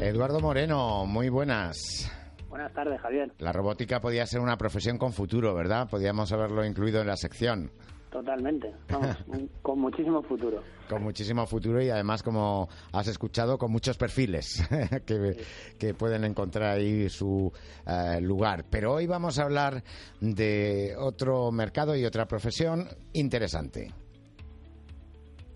Eduardo Moreno, muy buenas. Buenas tardes, Javier. La robótica podía ser una profesión con futuro, ¿verdad? Podíamos haberlo incluido en la sección. Totalmente, vamos, con muchísimo futuro. Con muchísimo futuro y además, como has escuchado, con muchos perfiles que, pueden encontrar ahí su eh, lugar. Pero hoy vamos a hablar de otro mercado y otra profesión interesante.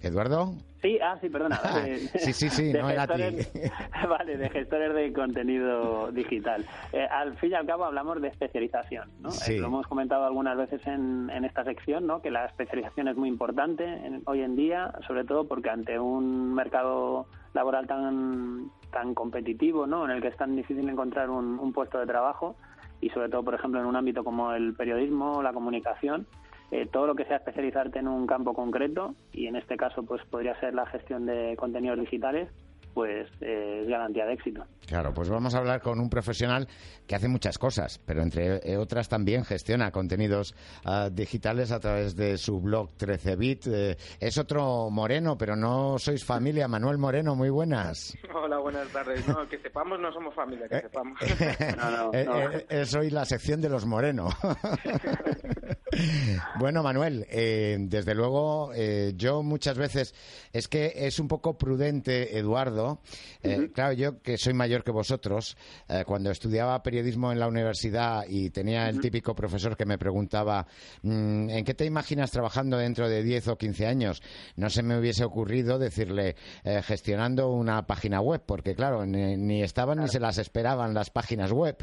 Eduardo. Sí, ah, sí, perdona. sí, sí, sí, no era ti. vale, de gestores de contenido digital. Eh, al fin y al cabo hablamos de especialización, ¿no? Eh, lo hemos comentado algunas veces en, en, esta sección, ¿no? Que la especialización es muy importante hoy en día, sobre todo porque ante un mercado laboral tan tan competitivo, ¿no? En el que es tan difícil encontrar un, un puesto de trabajo y sobre todo, por ejemplo, en un ámbito como el periodismo o la comunicación, eh, todo lo que sea especializarte en un campo concreto y en este caso pues podría ser la gestión de contenidos digitales pues eh, es garantía de éxito. Claro, pues vamos a hablar con un profesional que hace muchas cosas, pero entre eh, otras también gestiona contenidos ah, digitales a través de su blog 13bit. es otro Moreno, pero no sois familia. Manuel Moreno, muy buenas. Hola, buenas tardes. No, que sepamos, no somos familia, que sepamos. soy la sección de los Moreno. bueno, Manuel, eh, desde luego eh, yo muchas veces es que es un poco prudente, Eduardo. Eh, claro, yo que soy mayor que vosotros, cuando estudiaba periodismo en la universidad y tenía el típico profesor que me preguntaba mm, ¿en qué te imaginas trabajando dentro de 10 o 15 años? No se me hubiese ocurrido decirle gestionando una página web, porque claro, ni, estaban ni se las esperaban las páginas web.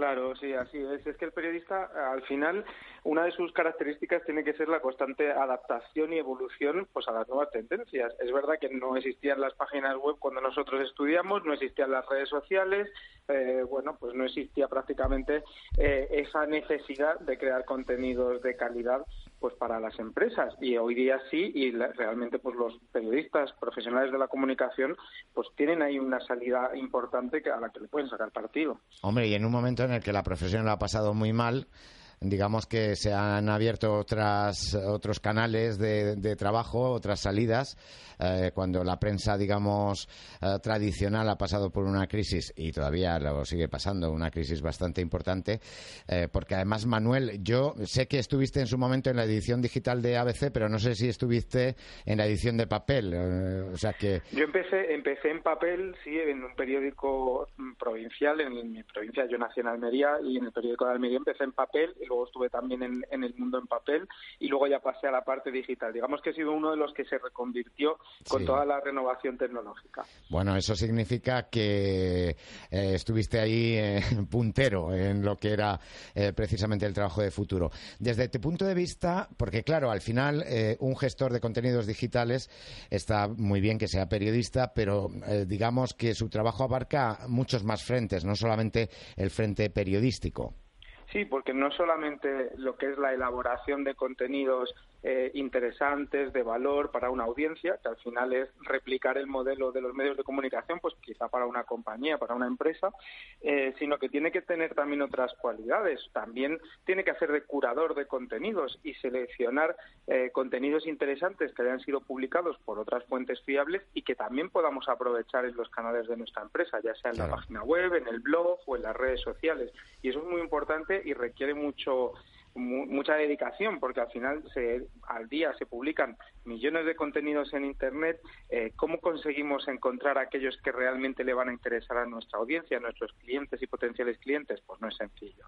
Claro, sí, así es. Es que el periodista, al final, una de sus características tiene que ser la constante adaptación y evolución pues, a las nuevas tendencias. Es verdad que no existían las páginas web cuando nosotros estudiamos, no existían las redes sociales, eh, bueno, pues no existía prácticamente eh, esa necesidad de crear contenidos de calidad pues para las empresas y hoy día sí y realmente pues los periodistas profesionales de la comunicación pues tienen ahí una salida importante a la que le pueden sacar partido. Hombre, y en un momento en el que la profesión lo ha pasado muy mal, digamos que se han abierto otras, otros canales de, de trabajo, otras salidas, eh, cuando la prensa, digamos, eh, tradicional ha pasado por una crisis y todavía lo sigue pasando, una crisis bastante importante, eh, porque además, Manuel, yo sé que estuviste en su momento en la edición digital de ABC, pero no sé si estuviste en la edición de papel, o sea que... Yo empecé, empecé en papel, sí, en un periódico provincial, en mi provincia, yo nací en Almería, y en el periódico de Almería empecé en papel, luego estuve también en, el mundo en papel, y luego ya pasé a la parte digital. Digamos que he sido uno de los que se reconvirtió con toda la renovación tecnológica. Bueno, eso significa que eh, estuviste ahí eh, puntero en lo que era eh, precisamente el trabajo de futuro. Desde tu punto de vista, porque claro, al final un gestor de contenidos digitales está muy bien que sea periodista, pero digamos que su trabajo abarca muchos más frentes, no solamente el frente periodístico. Sí, porque no solamente lo que es la elaboración de contenidos eh, interesantes, de valor para una audiencia, que al final es replicar el modelo de los medios de comunicación, pues quizá para una compañía, para una empresa, eh, sino que tiene que tener también otras cualidades. También tiene que hacer de curador de contenidos y seleccionar eh, contenidos interesantes que hayan sido publicados por otras fuentes fiables y que también podamos aprovechar en los canales de nuestra empresa, ya sea en la página web, en el blog o en las redes sociales. Y eso es muy importante y requiere mucho mucha dedicación porque al final se, al día se publican millones de contenidos en Internet, eh, ¿cómo conseguimos encontrar aquellos que realmente le van a interesar a nuestra audiencia, a nuestros clientes y potenciales clientes? Pues no es sencillo.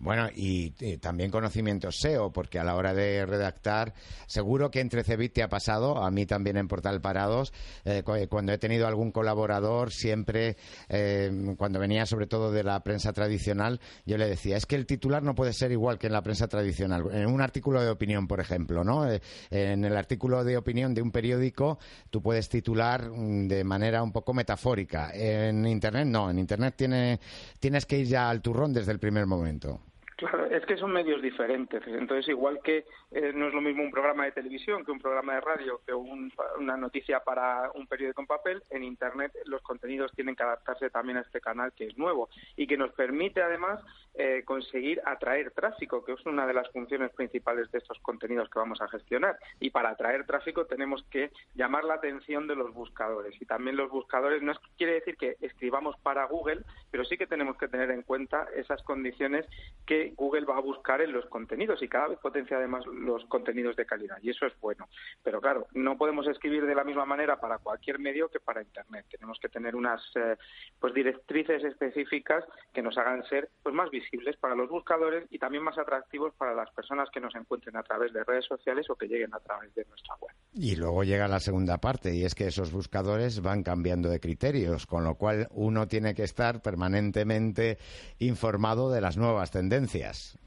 Bueno, y, también conocimiento SEO, porque a la hora de redactar, seguro que entre Cebit te ha pasado, a mí también en Portal Parados, eh, cuando he tenido algún colaborador, siempre, eh, cuando venía sobre todo de la prensa tradicional, yo le decía, es que el titular no puede ser igual que en la prensa tradicional. En un artículo de opinión, por ejemplo, ¿no? en el artículo de opinión de un periódico, tú puedes titular mm, de manera un poco metafórica. En Internet no, en Internet tiene, tienes que ir ya al turrón desde el primer momento. Claro, es que son medios diferentes. Entonces, igual que eh, no es lo mismo un programa de televisión que un programa de radio, que una noticia para un periódico en papel, en Internet los contenidos tienen que adaptarse también a este canal que es nuevo y que nos permite además eh, conseguir atraer tráfico, que es una de las funciones principales de estos contenidos que vamos a gestionar. Y para atraer tráfico tenemos que llamar la atención de los buscadores. Y también los buscadores no quiere decir que escribamos para Google, pero sí que tenemos que tener en cuenta esas condiciones que Google va a buscar en los contenidos y cada vez potencia además los contenidos de calidad. Y eso es bueno. Pero claro, no podemos escribir de la misma manera para cualquier medio que para Internet. Tenemos que tener unas eh, pues directrices específicas que nos hagan ser pues más visibles visibles para los buscadores y también más atractivos para las personas que nos encuentren a través de redes sociales o que lleguen a través de nuestra web. Y luego llega la segunda parte y es que esos buscadores van cambiando de criterios, con lo cual uno tiene que estar permanentemente informado de las nuevas tendencias.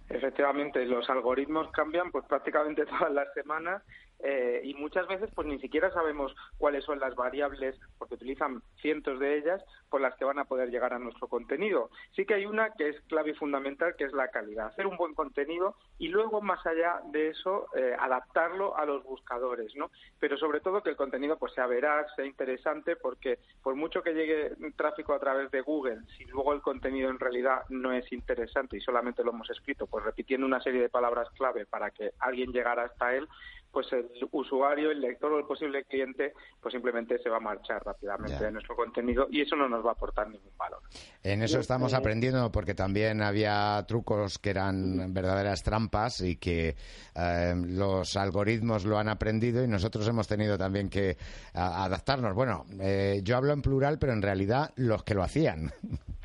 Efectivamente, los algoritmos cambian pues prácticamente todas las semanas eh, y muchas veces pues ni siquiera sabemos cuáles son las variables, porque utilizan cientos de ellas, por las que van a poder llegar a nuestro contenido. Sí que hay una que es clave y fundamental, que es la calidad. Hacer un buen contenido y luego, más allá de eso, eh, adaptarlo a los buscadores, ¿no? Pero sobre todo que el contenido pues sea veraz, sea interesante, porque por mucho que llegue tráfico a través de Google, si luego el contenido en realidad no es interesante y solamente lo hemos escrito, pues repitiendo una serie de palabras clave para que alguien llegara hasta él, pues el usuario, el lector o el posible cliente, pues simplemente se va a marchar rápidamente de nuestro contenido y eso no nos va a aportar ningún valor. En eso estamos aprendiendo porque también había trucos que eran verdaderas trampas y que eh, los algoritmos lo han aprendido y nosotros hemos tenido también que adaptarnos. Bueno, eh, yo hablo en plural, pero en realidad los que lo hacían.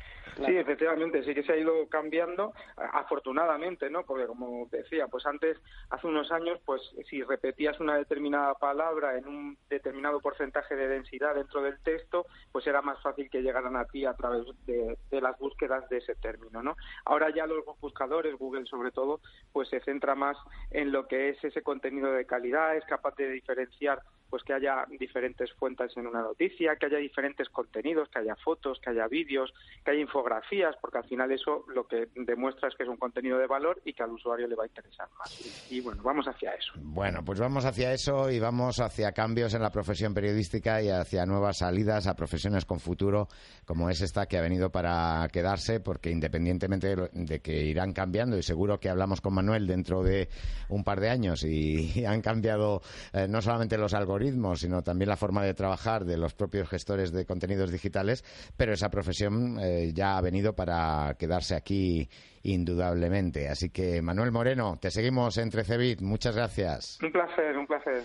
Sí, efectivamente, sí que se ha ido cambiando, afortunadamente, ¿no? Porque como decía, pues antes, hace unos años, pues si repetías una determinada palabra en un determinado porcentaje de densidad dentro del texto, pues era más fácil que llegaran a ti a través de, las búsquedas de ese término, ¿no? Ahora ya los buscadores, Google sobre todo, pues se centra más en lo que es ese contenido de calidad, es capaz de diferenciar pues que haya diferentes fuentes en una noticia, que haya diferentes contenidos, que haya fotos, que haya vídeos, que haya infografías, porque al final eso lo que demuestra es que es un contenido de valor y que al usuario le va a interesar más. Y, bueno, vamos hacia eso. Bueno, pues vamos hacia eso y vamos hacia cambios en la profesión periodística y hacia nuevas salidas a profesiones con futuro, como es esta que ha venido para quedarse, porque independientemente de que irán cambiando, y seguro que hablamos con Manuel dentro de un par de años y han cambiado eh, no solamente los algoritmos, sino también la forma de trabajar de los propios gestores de contenidos digitales, pero esa profesión eh, ya ha venido para quedarse aquí indudablemente. Así que, Manuel Moreno, te seguimos entre Cebit. Muchas gracias. Un placer, un placer.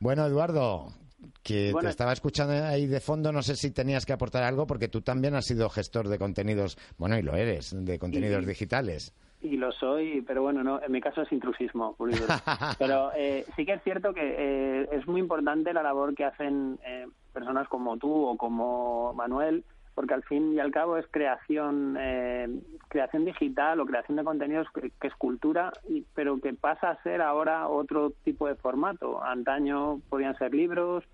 Bueno, Eduardo, que te estaba escuchando ahí de fondo, no sé si tenías que aportar algo, porque tú también has sido gestor de contenidos, bueno, y lo eres, de contenidos digitales. Y lo soy, pero bueno, no, en mi caso es intrusismo. pero eh, sí que es cierto que eh, es muy importante la labor que hacen eh, personas como tú o como Manuel, porque al fin y al cabo es creación, creación digital o creación de contenidos que, es cultura, pero que pasa a ser ahora otro tipo de formato. Antaño podían ser libros,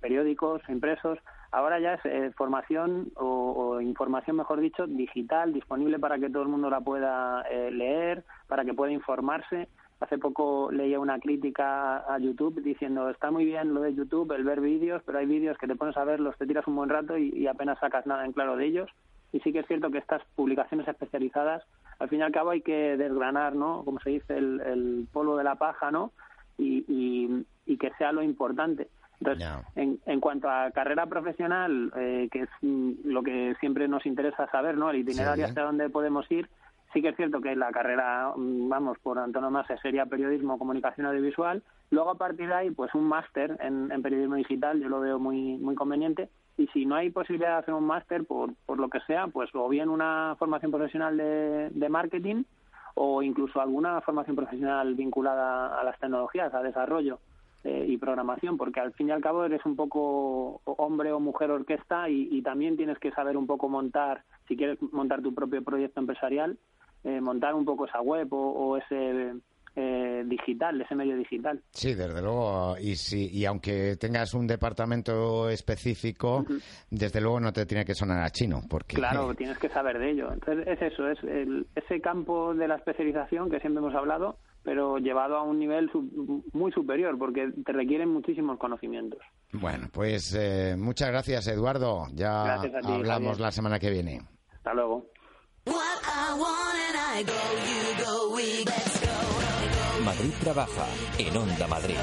periódicos impresos Ahora ya es eh, formación o, información, mejor dicho, digital, disponible para que todo el mundo la pueda eh, leer, para que pueda informarse. Hace poco leía una crítica a YouTube diciendo está muy bien lo de YouTube, el ver vídeos, pero hay vídeos que te pones a verlos, te tiras un buen rato y, apenas sacas nada en claro de ellos. Y sí que es cierto que estas publicaciones especializadas, al fin y al cabo hay que desgranar, ¿no? Como se dice, el, polvo de la paja, ¿no? y, y que sea lo importante. Entonces, en, en, cuanto a carrera profesional, eh, que es mm, lo que siempre nos interesa saber, ¿no? El itinerario hasta dónde podemos ir. Sí que es cierto que la carrera, mm, vamos, por antonomasia sería periodismo, comunicación audiovisual, Luego, a partir de ahí, pues un máster en, periodismo digital yo lo veo muy, muy conveniente. Y si no hay posibilidad de hacer un máster, por, por lo que sea, pues o bien una formación profesional de, de marketing o incluso alguna formación profesional vinculada a las tecnologías, a desarrollo eh, y programación, porque al fin y al cabo eres un poco hombre o mujer orquesta y, también tienes que saber un poco montar, si quieres montar tu propio proyecto empresarial, eh, montar un poco esa web o ese eh, digital, ese medio digital. Sí, desde luego. Y, si, y aunque tengas un departamento específico, desde luego no te tiene que sonar a chino. porque Claro, tienes que saber de ello. Entonces, es eso, es ese campo de la especialización que siempre hemos hablado, pero llevado a un nivel muy superior, porque te requieren muchísimos conocimientos. Bueno, pues eh, muchas gracias, Eduardo. Ya hablamos la semana que viene. Hasta luego. Madrid trabaja en Onda Madrid.